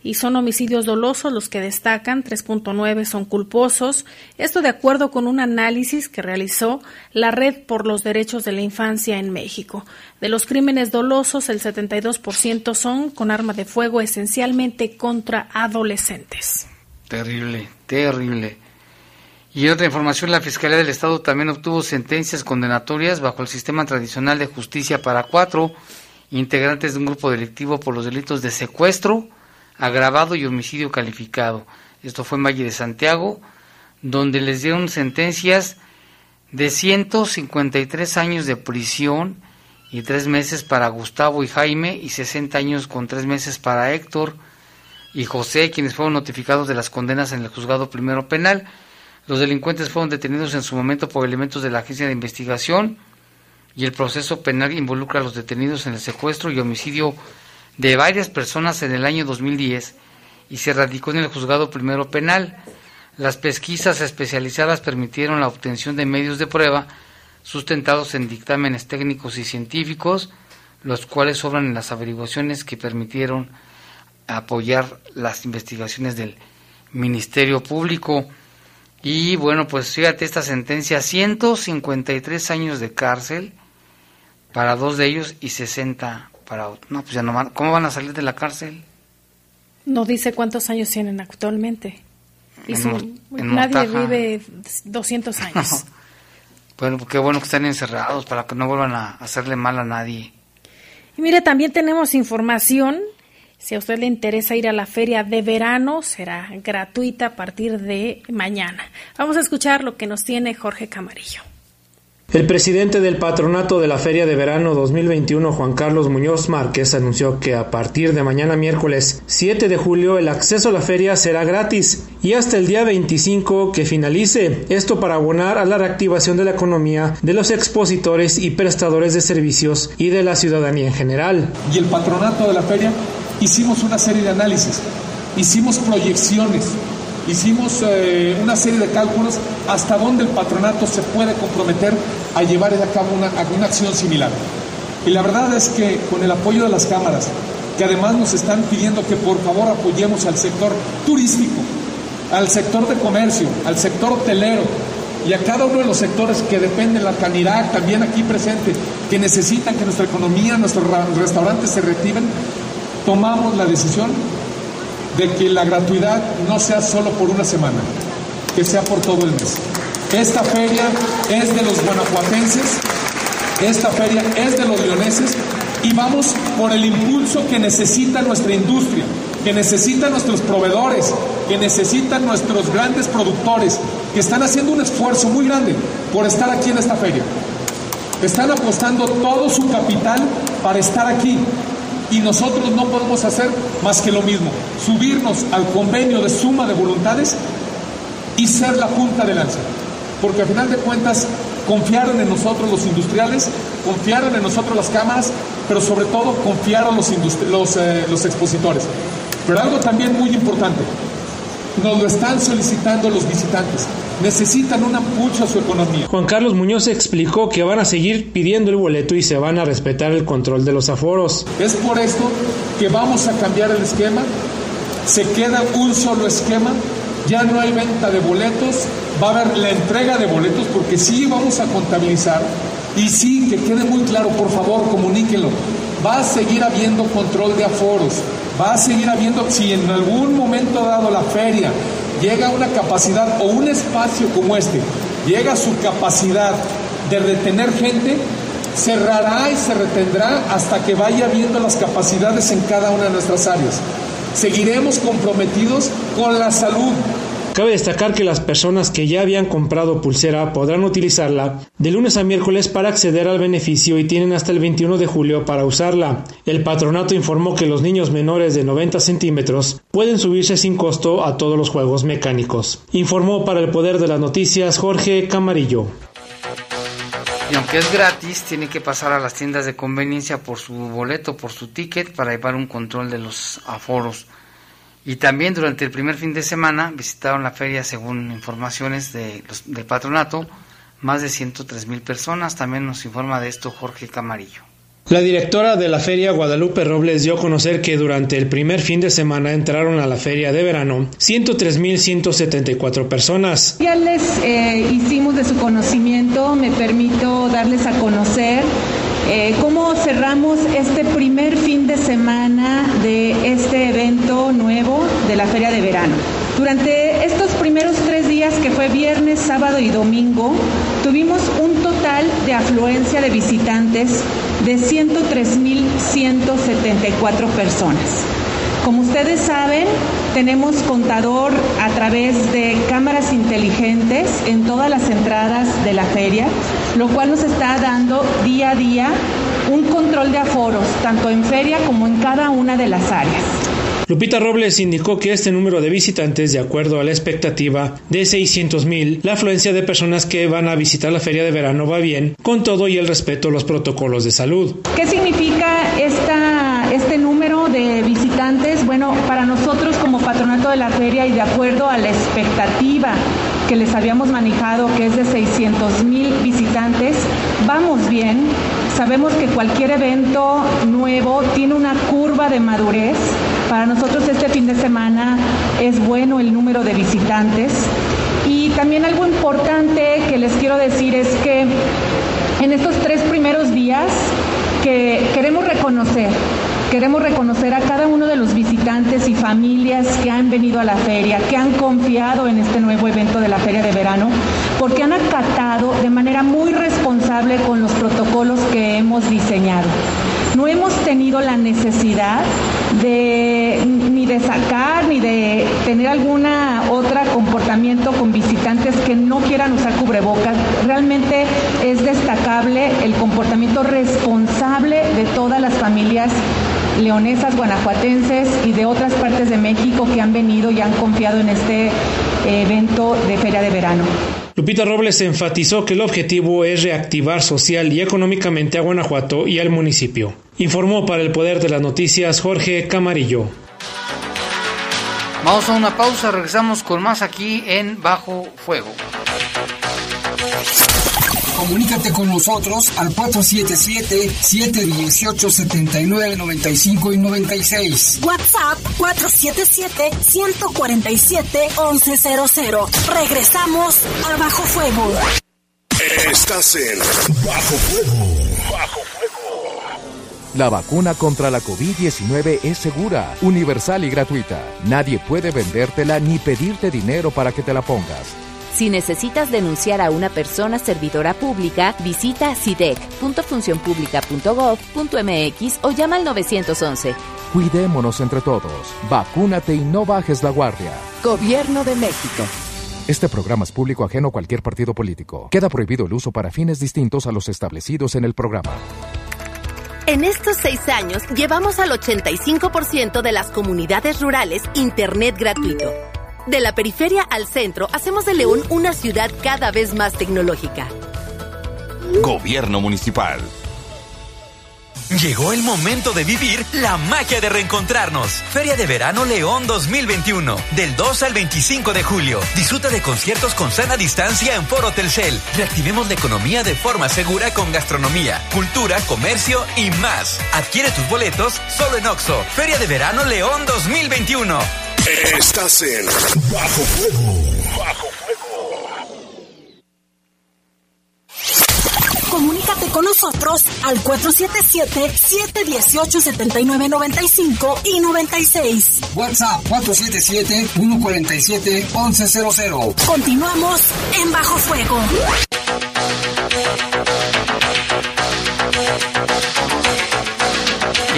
Y son homicidios dolosos los que destacan, 3.9 son culposos. Esto de acuerdo con un análisis que realizó la Red por los Derechos de la Infancia en México. De los crímenes dolosos, el 72% son con arma de fuego, esencialmente contra adolescentes. Terrible, terrible. Y en otra información, la Fiscalía del Estado también obtuvo sentencias condenatorias bajo el sistema tradicional de justicia para cuatro integrantes de un grupo delictivo por los delitos de secuestro, agravado y homicidio calificado. Esto fue en Valle de Santiago, donde les dieron sentencias de 153 años de prisión y tres meses para Gustavo y Jaime y 60 años con tres meses para Héctor y José, quienes fueron notificados de las condenas en el juzgado primero penal. Los delincuentes fueron detenidos en su momento por elementos de la agencia de investigación y el proceso penal involucra a los detenidos en el secuestro y homicidio de varias personas en el año 2010 y se radicó en el juzgado primero penal. Las pesquisas especializadas permitieron la obtención de medios de prueba sustentados en dictámenes técnicos y científicos, los cuales sobran en las averiguaciones que permitieron apoyar las investigaciones del Ministerio Público. Y bueno, pues fíjate esta sentencia, 153 años de cárcel para dos de ellos y 60 para otro. No, pues ya no van, ¿cómo van a salir de la cárcel? No dice cuántos años tienen actualmente. Y nadie vive 200 años. bueno, qué bueno que están encerrados para que no vuelvan a hacerle mal a nadie. Y mire, también tenemos información si a usted le interesa ir a la feria de verano, será gratuita a partir de mañana. Vamos a escuchar lo que nos tiene Jorge Camarillo. El presidente del patronato de la Feria de Verano 2021, Juan Carlos Muñoz Márquez, anunció que a partir de mañana miércoles 7 de julio el acceso a la feria será gratis y hasta el día 25 que finalice. Esto para abonar a la reactivación de la economía de los expositores y prestadores de servicios y de la ciudadanía en general. Y el patronato de la feria hicimos una serie de análisis, hicimos proyecciones, hicimos eh, una serie de cálculos hasta dónde el patronato se puede comprometer a llevar a cabo una, acción similar. Y la verdad es que con el apoyo de las cámaras, que además nos están pidiendo que por favor apoyemos al sector turístico, al sector de comercio, al sector hotelero y a cada uno de los sectores que dependen, la Canirac también aquí presente, que necesitan que nuestra economía, nuestros restaurantes se reactiven, tomamos la decisión de que la gratuidad no sea solo por una semana, que sea por todo el mes. Esta feria es de los guanajuatenses, esta feria es de los leoneses y vamos por el impulso que necesita nuestra industria, que necesitan nuestros proveedores, que necesitan nuestros grandes productores, que están haciendo un esfuerzo muy grande por estar aquí en esta feria. Están apostando todo su capital para estar aquí y nosotros no podemos hacer más que lo mismo, subirnos al convenio de suma de voluntades y ser la punta de lanza. Porque al final de cuentas confiaron en nosotros los industriales, confiaron en nosotros las cámaras, pero sobre todo confiaron los, los, eh, los expositores. Pero algo también muy importante, nos lo están solicitando los visitantes. Necesitan un impulso a su economía. Juan Carlos Muñoz explicó que van a seguir pidiendo el boleto y se van a respetar el control de los aforos. Es por esto que vamos a cambiar el esquema. Se queda un solo esquema. Ya no hay venta de boletos. Va a haber la entrega de boletos porque sí vamos a contabilizar. Y sí, que quede muy claro, por favor, comuníquenlo. Va a seguir habiendo control de aforos va a seguir habiendo, si en algún momento dado la feria llega una capacidad o un espacio como este, llega a su capacidad de retener gente, cerrará y se retendrá hasta que vaya viendo las capacidades en cada una de nuestras áreas. Seguiremos comprometidos con la salud. Cabe destacar que las personas que ya habían comprado pulsera podrán utilizarla de lunes a miércoles para acceder al beneficio y tienen hasta el 21 de julio para usarla. El patronato informó que los niños menores de 90 centímetros pueden subirse sin costo a todos los juegos mecánicos. Informó para el Poder de las Noticias Jorge Camarillo. Y aunque es gratis, tiene que pasar a las tiendas de conveniencia por su boleto, por su ticket, para llevar un control de los aforos. Y también durante el primer fin de semana visitaron la feria, según informaciones de los, del patronato, más de 103 mil personas. También nos informa de esto Jorge Camarillo. La directora de la feria Guadalupe Robles dio a conocer que durante el primer fin de semana entraron a la feria de verano 103.174 personas. Ya les eh, hicimos de su conocimiento, me permito darles a conocer eh, cómo cerramos este primer fin de semana de este evento nuevo de la feria de verano. Durante estos primeros tres días, que fue viernes, sábado y domingo, tuvimos un total de afluencia de visitantes de 103.174 personas. Como ustedes saben, tenemos contador a través de cámaras inteligentes en todas las entradas de la feria, lo cual nos está dando día a día un control de aforos, tanto en feria como en cada una de las áreas. Lupita Robles indicó que este número de visitantes, de acuerdo a la expectativa de 600 mil, la afluencia de personas que van a visitar la feria de verano va bien, con todo y el respeto a los protocolos de salud. ¿Qué significa esta, este número de visitantes? Bueno, para nosotros como patronato de la feria y de acuerdo a la expectativa que les habíamos manejado, que es de 600 mil visitantes, vamos bien. Sabemos que cualquier evento nuevo tiene una curva de madurez. Para nosotros este fin de semana es bueno el número de visitantes. Y también algo importante que les quiero decir es que en estos tres primeros días que queremos reconocer Queremos reconocer a cada uno de los visitantes y familias que han venido a la feria, que han confiado en este nuevo evento de la feria de verano, porque han acatado de manera muy responsable con los protocolos que hemos diseñado. No hemos tenido la necesidad de ni de sacar ni de tener alguna otra comportamiento con visitantes que no quieran usar cubrebocas. Realmente es destacable el comportamiento responsable de todas las familias leonesas, guanajuatenses y de otras partes de México que han venido y han confiado en este evento de feria de verano. Lupita Robles enfatizó que el objetivo es reactivar social y económicamente a Guanajuato y al municipio. Informó para el Poder de las Noticias Jorge Camarillo. Vamos a una pausa, regresamos con más aquí en Bajo Fuego. Comunícate con nosotros al 477-718-7995 y 96. WhatsApp 477-147-1100. Regresamos a Bajo Fuego. Estás en Bajo Fuego. Bajo Fuego. La vacuna contra la COVID-19 es segura, universal y gratuita. Nadie puede vendértela ni pedirte dinero para que te la pongas. Si necesitas denunciar a una persona servidora pública, visita sidec.funcionpublica.gov.mx o llama al 911. Cuidémonos entre todos. Vacúnate y no bajes la guardia. Gobierno de México. Este programa es público ajeno a cualquier partido político. Queda prohibido el uso para fines distintos a los establecidos en el programa. En estos seis años llevamos al 85% de las comunidades rurales Internet gratuito. De la periferia al centro, hacemos de León una ciudad cada vez más tecnológica. Gobierno Municipal. Llegó el momento de vivir la magia de reencontrarnos. Feria de Verano León 2021. Del 2 al 25 de julio. Disfruta de conciertos con sana distancia en Foro Telcel. Reactivemos la economía de forma segura con gastronomía, cultura, comercio y más. Adquiere tus boletos solo en Oxo. Feria de Verano León 2021. Estás en Bajo Fuego. Bajo Comunícate con nosotros al 477-718-7995 y 96. WhatsApp 477-147-1100. Continuamos en Bajo Fuego.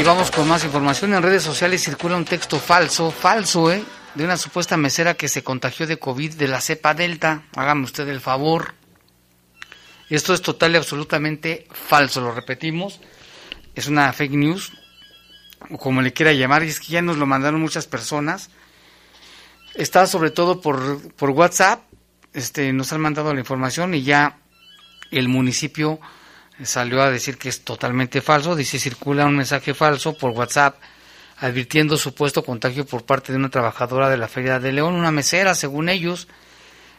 Vamos con más información. En redes sociales circula un texto falso, falso, ¿eh? De una supuesta mesera que se contagió de COVID de la cepa Delta. Hágame usted el favor. Esto es total y absolutamente falso, lo repetimos. Es una fake news, o como le quiera llamar, y es que ya nos lo mandaron muchas personas. Está sobre todo por, por WhatsApp, este, nos han mandado la información y ya el municipio salió a decir que es totalmente falso. Dice, circula un mensaje falso por WhatsApp advirtiendo supuesto contagio por parte de una trabajadora de la Feria de León, una mesera, según ellos.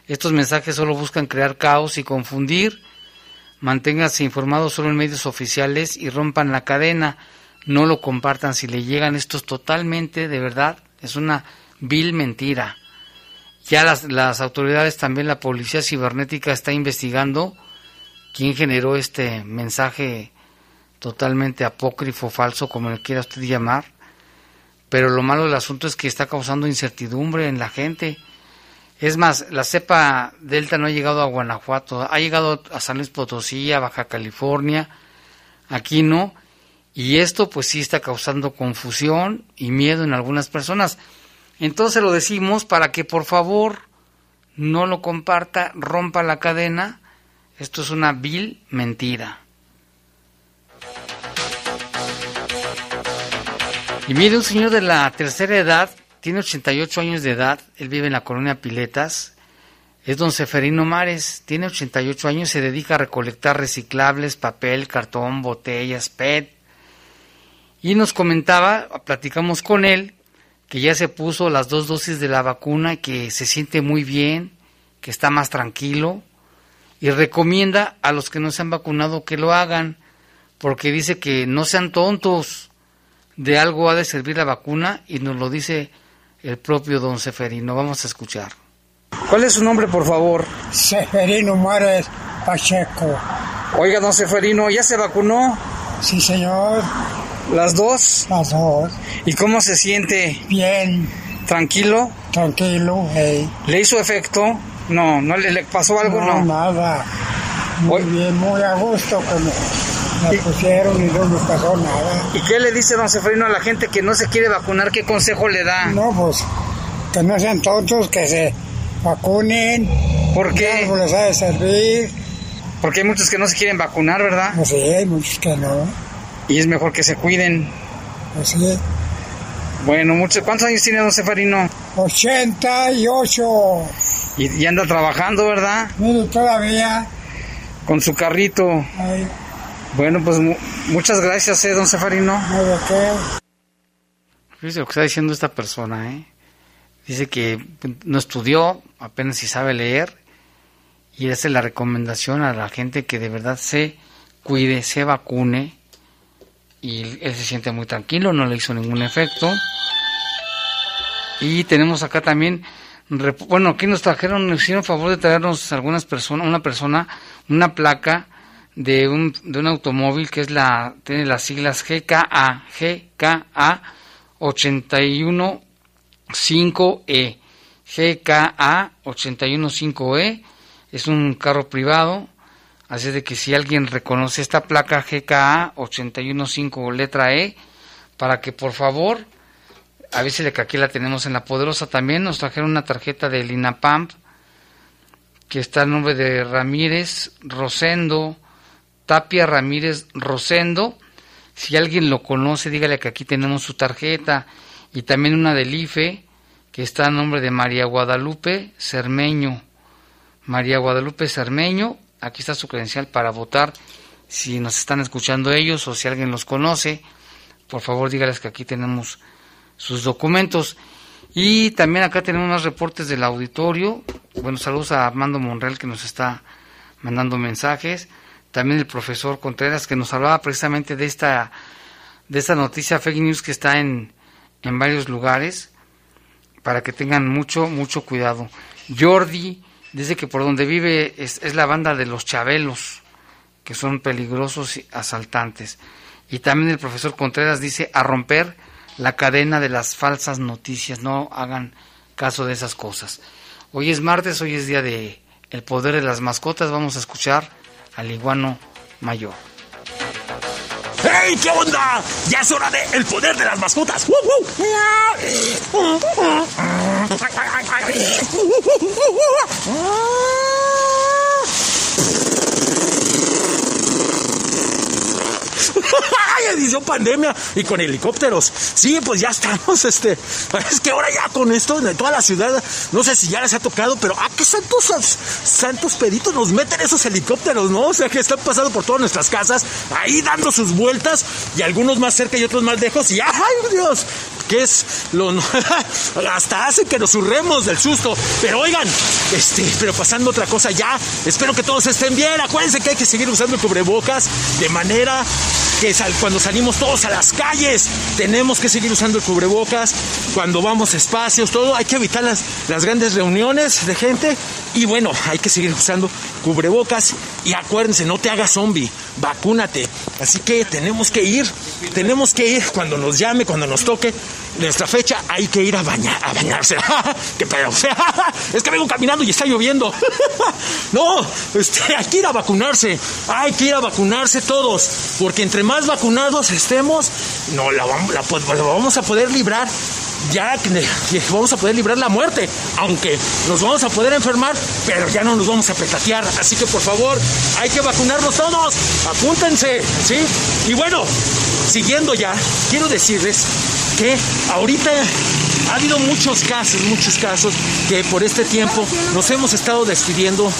Estos mensajes solo buscan crear caos y confundir. Manténganse informados solo en medios oficiales y rompan la cadena. No lo compartan si le llegan. Esto es totalmente, de verdad, es una vil mentira. Ya las, las autoridades, también la policía cibernética está investigando quién generó este mensaje totalmente apócrifo, falso, como le quiera usted llamar. Pero lo malo del asunto es que está causando incertidumbre en la gente. Es más, la cepa Delta no ha llegado a Guanajuato, ha llegado a San Luis Potosí, a Baja California, aquí no. Y esto pues sí está causando confusión y miedo en algunas personas. Entonces lo decimos para que por favor no lo comparta, rompa la cadena esto es una vil mentira. Y mire, un señor de la tercera edad, tiene 88 años de edad, él vive en la colonia Piletas, es don Seferino Mares, tiene 88 años, se dedica a recolectar reciclables, papel, cartón, botellas, PET. Y nos comentaba, platicamos con él, que ya se puso las dos dosis de la vacuna que se siente muy bien, que está más tranquilo y recomienda a los que no se han vacunado que lo hagan, porque dice que no sean tontos, de algo ha de servir la vacuna y nos lo dice el propio don Seferino. Vamos a escuchar. ¿Cuál es su nombre, por favor? Seferino Mares Pacheco. Oiga, don Seferino, ¿ya se vacunó? Sí, señor. ¿Las dos? Las dos. ¿Y cómo se siente? Bien. ¿Tranquilo? Tranquilo, hey. ¿Le hizo efecto? No, ¿no le, le pasó algo? No, nada. Muy bien, muy a gusto que me, pusieron y no me pasó nada. ¿Y qué le dice don Seferino a la gente que no se quiere vacunar? ¿Qué consejo le da? No, pues que no sean tontos, que se vacunen. ¿Por qué? Algo les ha de servir. Porque hay muchos que no se quieren vacunar, ¿verdad? Pues sí, hay muchos que no. Y es mejor que se cuiden. Pues sí. Bueno, muchos, ¿cuántos años tiene don Seferino? 88. Y, y anda trabajando, ¿verdad? Mire, todavía. Con su carrito. Ay. Bueno, pues mu muchas gracias, ¿eh, don Seferino? Fíjese lo que está diciendo esta persona, ¿eh? Dice que no estudió, apenas si sabe leer, y hace la recomendación a la gente que de verdad se cuide, se vacune, y él se siente muy tranquilo, no le hizo ningún efecto. Y tenemos acá también, bueno, aquí nos trajeron, nos hicieron favor de traernos algunas personas, una persona, una placa de un, de un automóvil que es la, tiene las siglas GKA, GKA 815E, GKA 815E, es un carro privado, así de que si alguien reconoce esta placa GKA 815 letra E, para que por favor avísele que aquí la tenemos en la poderosa también. Nos trajeron una tarjeta del INAPAMP que está el nombre de Ramírez Rosendo, Tapia Ramírez Rosendo. Si alguien lo conoce, dígale que aquí tenemos su tarjeta. Y también una del IFE que está a nombre de María Guadalupe Cermeño. María Guadalupe Cermeño, aquí está su credencial para votar. Si nos están escuchando ellos o si alguien los conoce, por favor dígales que aquí tenemos sus documentos. Y también acá tenemos más reportes del auditorio. Bueno, saludos a Armando Monreal que nos está mandando mensajes. También el profesor Contreras que nos hablaba precisamente de esta, de esta noticia fake news que está en, en varios lugares para que tengan mucho, mucho cuidado. Jordi dice que por donde vive es, es la banda de los Chabelos, que son peligrosos asaltantes. Y también el profesor Contreras dice a romper la cadena de las falsas noticias, no hagan caso de esas cosas. Hoy es martes, hoy es día de el poder de las mascotas, vamos a escuchar al iguano mayor. ¡Hey! ¿Qué onda? Ya es hora de el poder de las mascotas. ¡Woo, ¡Ay, edición pandemia! Y con helicópteros. Sí, pues ya estamos, este. Es que ahora ya con esto, de toda la ciudad, no sé si ya les ha tocado, pero ¡ah, qué santos, santos peditos nos meten esos helicópteros, ¿no? O sea, que están pasando por todas nuestras casas, ahí dando sus vueltas, y algunos más cerca y otros más lejos, y ¡ay, Dios! Que es lo hasta hace que nos surremos del susto. Pero oigan, este, pero pasando otra cosa ya, espero que todos estén bien. Acuérdense que hay que seguir usando cubrebocas de manera que cuando salimos todos a las calles tenemos que seguir usando el cubrebocas, cuando vamos a espacios, todo, hay que evitar las, las grandes reuniones de gente y bueno, hay que seguir usando cubrebocas y acuérdense, no te hagas zombie, vacúnate. Así que tenemos que ir, tenemos que ir cuando nos llame, cuando nos toque nuestra fecha, hay que ir a, bañar, a bañarse. ¿Qué pedo? es que vengo caminando y está lloviendo. no, este, hay que ir a vacunarse, hay que ir a vacunarse todos, porque entre más vacunados estemos, no la, la vamos a poder librar ya vamos a poder librar la muerte, aunque nos vamos a poder enfermar, pero ya no nos vamos a petatear. Así que por favor, hay que vacunarnos todos, apúntense, ¿sí? Y bueno, siguiendo ya, quiero decirles que ahorita ha habido muchos casos, muchos casos que por este tiempo nos hemos estado despidiendo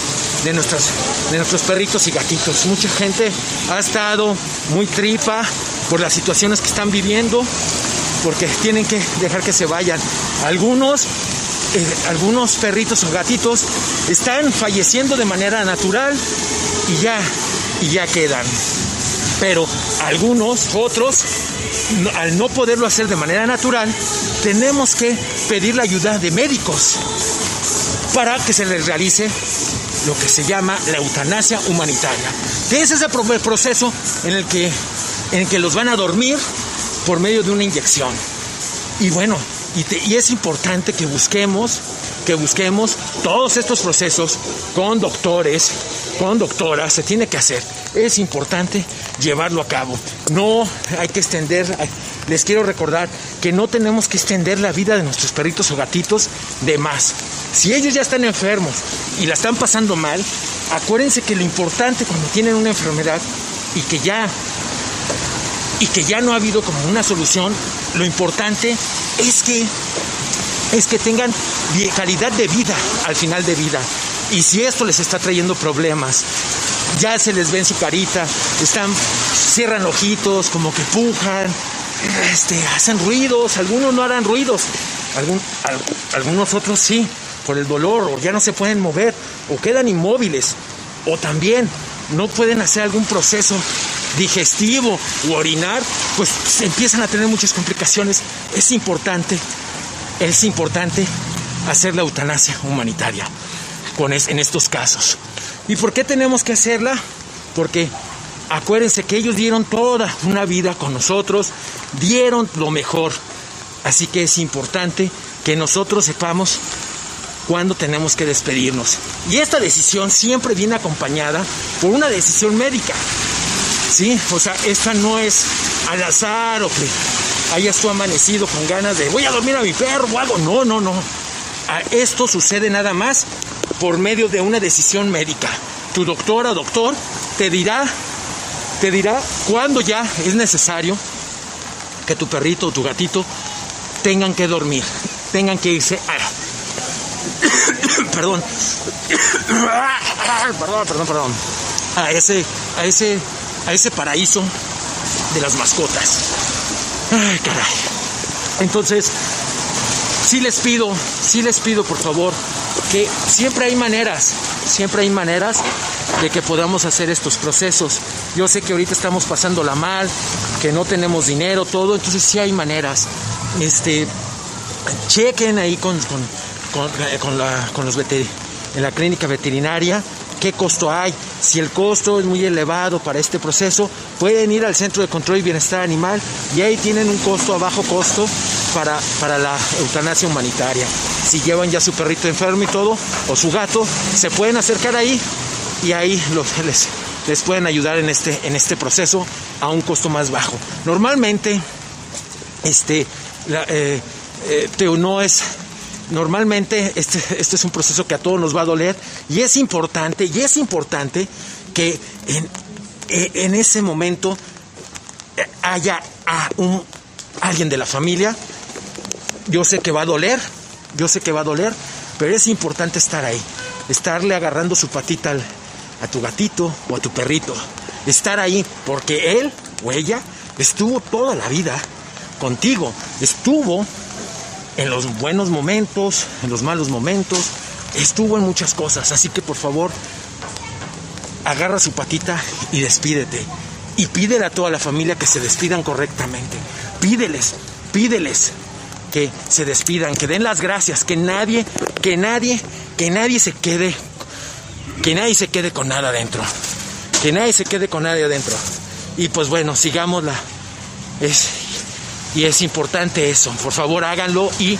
de, nuestras, de nuestros perritos y gatitos. Mucha gente ha estado muy tripa por las situaciones que están viviendo porque tienen que dejar que se vayan. Algunos, eh, algunos perritos o gatitos están falleciendo de manera natural y ya, y ya quedan. Pero algunos, otros, al no poderlo hacer de manera natural, tenemos que pedir la ayuda de médicos para que se les realice lo que se llama la eutanasia humanitaria, que es ese proceso en el que, en el que los van a dormir por medio de una inyección. Y bueno, y, es importante que busquemos, que busquemos todos estos procesos con doctores, con doctoras, se tiene que hacer. Es importante llevarlo a cabo. No hay que extender, les quiero recordar que no tenemos que extender la vida de nuestros perritos o gatitos de más. Si ellos ya están enfermos y la están pasando mal, acuérdense que lo importante cuando tienen una enfermedad y que ya y que ya no ha habido como una solución, lo importante es que es que tengan calidad de vida al final de vida. Y si esto les está trayendo problemas, ya se les ve en su carita, están, cierran ojitos, como que pujan, este, hacen ruidos, algunos no harán ruidos, algunos otros sí, por el dolor, o ya no se pueden mover, o quedan inmóviles, o también no pueden hacer algún proceso digestivo u orinar, pues se empiezan a tener muchas complicaciones. Es importante, es importante hacer la eutanasia humanitaria con en estos casos. ¿Y por qué tenemos que hacerla? Porque acuérdense que ellos dieron toda una vida con nosotros, dieron lo mejor. Así que es importante que nosotros sepamos cuándo tenemos que despedirnos. Y esta decisión siempre viene acompañada por una decisión médica. Sí, o sea, esta no es al azar o que hayas tú amanecido con ganas de voy a dormir a mi perro o algo. No, no, no. Esto sucede nada más por medio de una decisión médica. Tu doctora o doctor te dirá, te dirá cuándo ya es necesario que tu perrito o tu gatito tengan que dormir, tengan que irse a... perdón. perdón, perdón, perdón. A ese, a ese a ese paraíso de las mascotas. Ay, caray. Entonces, sí les pido, sí les pido por favor, que siempre hay maneras, siempre hay maneras de que podamos hacer estos procesos. Yo sé que ahorita estamos pasándola mal, que no tenemos dinero, todo, entonces sí hay maneras. Este, chequen ahí con, con, con, la, con los en la clínica veterinaria qué costo hay. Si el costo es muy elevado para este proceso, pueden ir al Centro de Control y Bienestar Animal y ahí tienen un costo a bajo costo para, para la eutanasia humanitaria. Si llevan ya su perrito enfermo y todo, o su gato, se pueden acercar ahí y ahí les, les pueden ayudar en este, en este proceso a un costo más bajo. Normalmente, este, la, eh, eh, no es normalmente este, este es un proceso que a todos nos va a doler y es importante, y es importante que en, eh, en ese momento haya a un, alguien de la familia. Yo sé que va a doler, yo sé que va a doler, pero es importante estar ahí, estarle agarrando su patita al- a tu gatito o a tu perrito, estar ahí porque él o ella estuvo toda la vida contigo, estuvo en los buenos momentos, en los malos momentos, estuvo en muchas cosas, así que por favor, agarra su patita y despídete. Y pídele a toda la familia que se despidan correctamente. Pídeles, pídeles que se despidan, que den las gracias, que nadie, que nadie, que nadie se quede, que nadie se quede con nada adentro. Que nadie se quede con nadie adentro. Y pues bueno, sigámosla. Es, y es importante eso. Por favor, háganlo y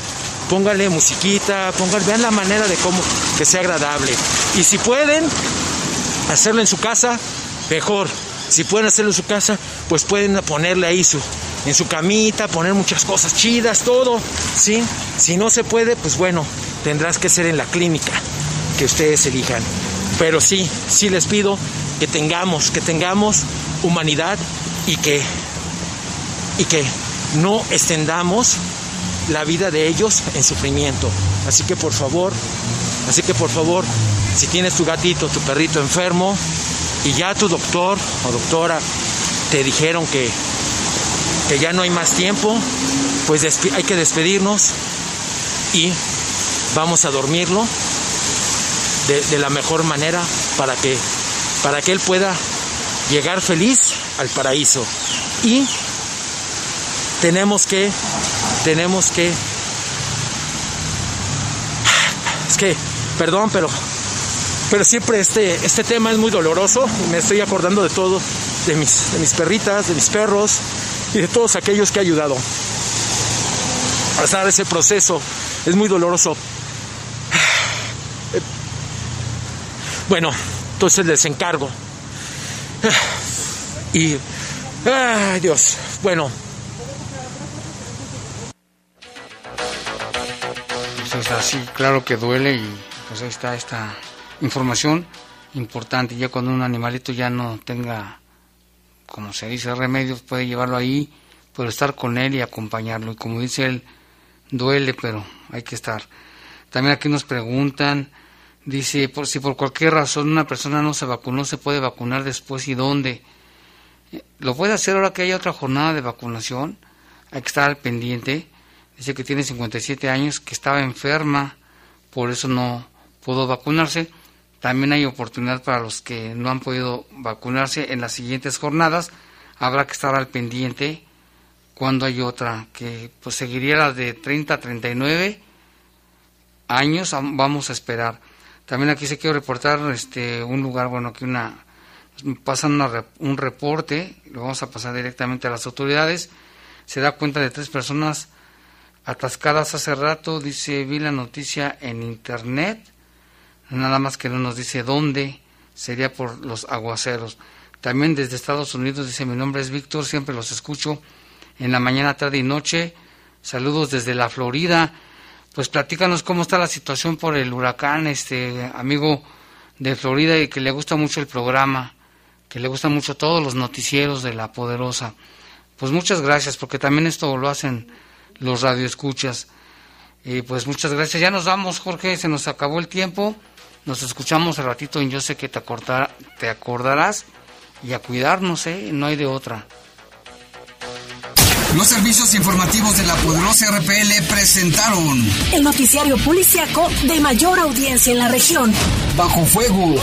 pónganle musiquita, pongan, vean la manera de cómo que sea agradable. Y si pueden hacerlo en su casa, mejor. Si pueden hacerlo en su casa, pues pueden ponerle ahí su en su camita, poner muchas cosas chidas, todo, ¿sí? Si no se puede, pues bueno, tendrás que ser en la clínica que ustedes elijan. Pero sí, sí les pido que tengamos, que tengamos humanidad y que y que no extendamos la vida de ellos en sufrimiento. Así que por favor, así que por favor, si tienes tu gatito, tu perrito enfermo y ya tu doctor o doctora te dijeron que, que ya no hay más tiempo, pues hay que despedirnos y vamos a dormirlo de, de la mejor manera para que, para que él pueda llegar feliz al paraíso. Y tenemos que, tenemos que, es que, perdón, pero, pero siempre este, este tema es muy doloroso me estoy acordando de todo, de mis, de mis perritas, de mis perros y de todos aquellos que he ayudado. Pasar ese proceso es muy doloroso. Bueno, entonces les encargo. Y, ay Dios, bueno, Así, claro que duele y pues ahí está esta información importante. Ya cuando un animalito ya no tenga, como se dice, remedios, puede llevarlo ahí, puede estar con él y acompañarlo. Y como dice él, duele, pero hay que estar. También aquí nos preguntan, dice, por si por cualquier razón una persona no se vacunó, se puede vacunar después y dónde. Eh, Lo puede hacer ahora que haya otra jornada de vacunación, hay que estar al pendiente. Dice que tiene 57 años, que estaba enferma, por eso no pudo vacunarse. También hay oportunidad para los que no han podido vacunarse en las siguientes jornadas. Habrá que estar al pendiente cuando hay otra, que pues seguiría la de 30 a 39 años, am- vamos a esperar. También aquí se quiero reportar este un lugar, bueno, aquí una pasan una un reporte, lo vamos a pasar directamente a las autoridades. Se da cuenta de tres personas atascadas hace rato, dice, vi la noticia en internet, nada más que no nos dice dónde, sería por los aguaceros. También desde Estados Unidos dice, mi nombre es Víctor, siempre los escucho en la mañana, tarde y noche. Saludos desde la Florida. Pues platícanos cómo está la situación por el huracán, este amigo de Florida y que le gusta mucho el programa, que le gustan mucho todos los noticieros de la poderosa. Pues muchas gracias, porque también esto lo hacen los radioescuchas. Y pues muchas gracias. Ya nos vamos, Jorge, se nos acabó el tiempo. Nos escuchamos al ratito en Yo sé que te, acordar- te acordarás y a cuidarnos, ¿eh? No hay de otra. Los servicios informativos de la poderosa RPL presentaron El noticiario policiaco de mayor audiencia en la región. Bajo Fuego.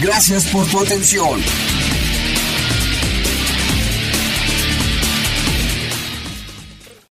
Gracias por tu atención.